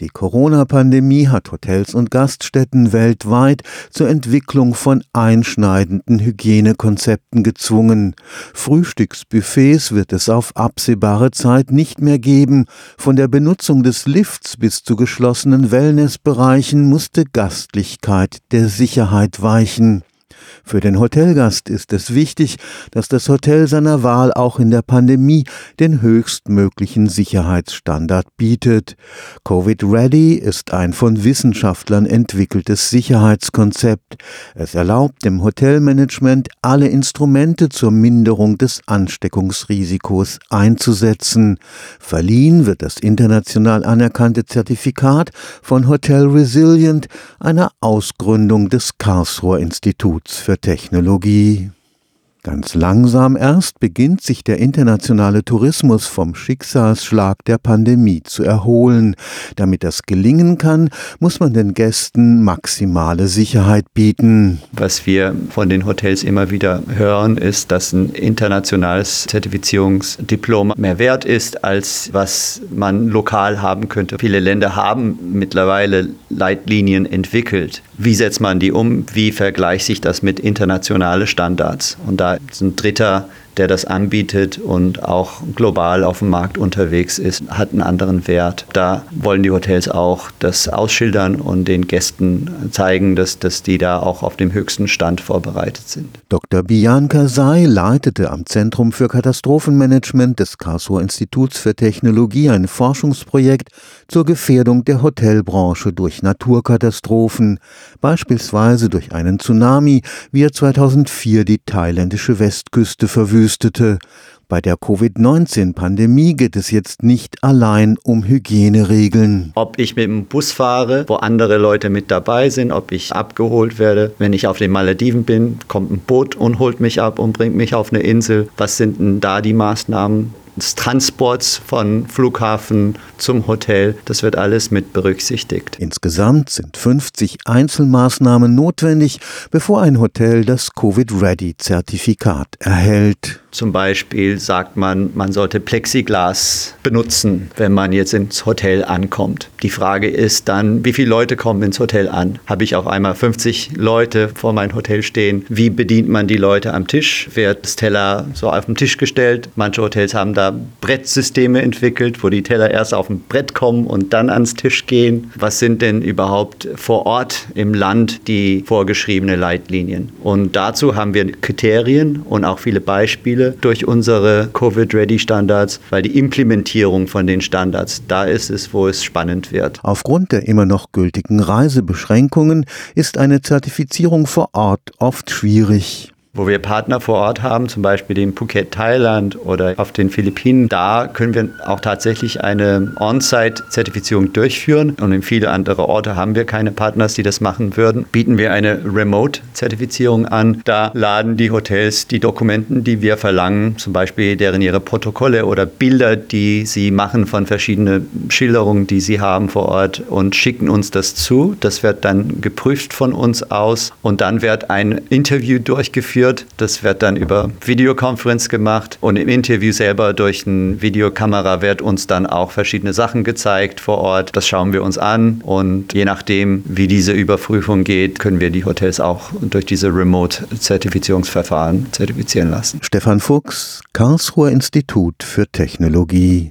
Die Corona-Pandemie hat Hotels und Gaststätten weltweit zur Entwicklung von einschneidenden Hygienekonzepten gezwungen. Frühstücksbuffets wird es auf absehbare Zeit nicht mehr geben. Von der Benutzung des Lifts bis zu geschlossenen Wellnessbereichen musste Gastlichkeit der Sicherheit weichen. Für den Hotelgast ist es wichtig, dass das Hotel seiner Wahl auch in der Pandemie den höchstmöglichen Sicherheitsstandard bietet. Covid Ready ist ein von Wissenschaftlern entwickeltes Sicherheitskonzept. Es erlaubt dem Hotelmanagement alle Instrumente zur Minderung des Ansteckungsrisikos einzusetzen. Verliehen wird das international anerkannte Zertifikat von Hotel Resilient, einer Ausgründung des Karlsruher Instituts für Technologie. Ganz langsam erst beginnt sich der internationale Tourismus vom Schicksalsschlag der Pandemie zu erholen. Damit das gelingen kann, muss man den Gästen maximale Sicherheit bieten. Was wir von den Hotels immer wieder hören, ist, dass ein internationales Zertifizierungsdiplom mehr wert ist, als was man lokal haben könnte. Viele Länder haben mittlerweile Leitlinien entwickelt. Wie setzt man die um? Wie vergleicht sich das mit internationalen Standards? Und da ein dritter der das anbietet und auch global auf dem Markt unterwegs ist, hat einen anderen Wert. Da wollen die Hotels auch das ausschildern und den Gästen zeigen, dass, dass die da auch auf dem höchsten Stand vorbereitet sind. Dr. Bianca Say leitete am Zentrum für Katastrophenmanagement des Karlsruher Instituts für Technologie ein Forschungsprojekt zur Gefährdung der Hotelbranche durch Naturkatastrophen, beispielsweise durch einen Tsunami, wie er 2004 die thailändische Westküste verwüstete verwüstete. Bei der Covid-19-Pandemie geht es jetzt nicht allein um Hygieneregeln. Ob ich mit dem Bus fahre, wo andere Leute mit dabei sind, ob ich abgeholt werde. Wenn ich auf den Malediven bin, kommt ein Boot und holt mich ab und bringt mich auf eine Insel. Was sind denn da die Maßnahmen? Des Transports von Flughafen zum Hotel. Das wird alles mit berücksichtigt. Insgesamt sind 50 Einzelmaßnahmen notwendig, bevor ein Hotel das Covid-Ready-Zertifikat erhält. Zum Beispiel sagt man, man sollte Plexiglas benutzen, wenn man jetzt ins Hotel ankommt. Die Frage ist dann, wie viele Leute kommen ins Hotel an? Habe ich auf einmal 50 Leute vor mein Hotel stehen? Wie bedient man die Leute am Tisch? Wird das Teller so auf den Tisch gestellt? Manche Hotels haben da Brettsysteme entwickelt, wo die Teller erst auf ein Brett kommen und dann ans Tisch gehen. Was sind denn überhaupt vor Ort im Land die vorgeschriebene Leitlinien? Und dazu haben wir Kriterien und auch viele Beispiele durch unsere Covid-Ready-Standards, weil die Implementierung von den Standards, da ist es, wo es spannend wird. Aufgrund der immer noch gültigen Reisebeschränkungen ist eine Zertifizierung vor Ort oft schwierig wo wir Partner vor Ort haben, zum Beispiel in Phuket, Thailand oder auf den Philippinen, da können wir auch tatsächlich eine On-Site-Zertifizierung durchführen. Und in viele andere Orte haben wir keine Partners, die das machen würden. Bieten wir eine Remote-Zertifizierung an. Da laden die Hotels die Dokumenten, die wir verlangen, zum Beispiel deren ihre Protokolle oder Bilder, die sie machen von verschiedenen Schilderungen, die sie haben vor Ort und schicken uns das zu. Das wird dann geprüft von uns aus und dann wird ein Interview durchgeführt geführt. Das wird dann über Videokonferenz gemacht und im Interview selber durch eine Videokamera wird uns dann auch verschiedene Sachen gezeigt vor Ort. Das schauen wir uns an und je nachdem, wie diese Überprüfung geht, können wir die Hotels auch durch diese Remote-Zertifizierungsverfahren zertifizieren lassen. Stefan Fuchs, Karlsruher Institut für Technologie.